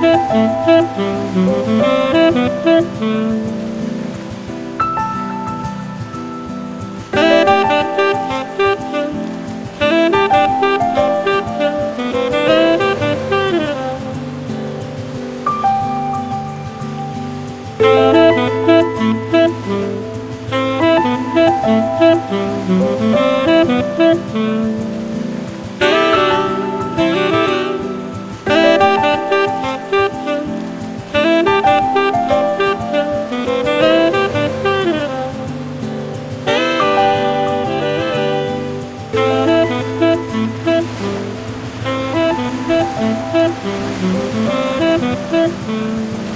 Mm-hmm. うん。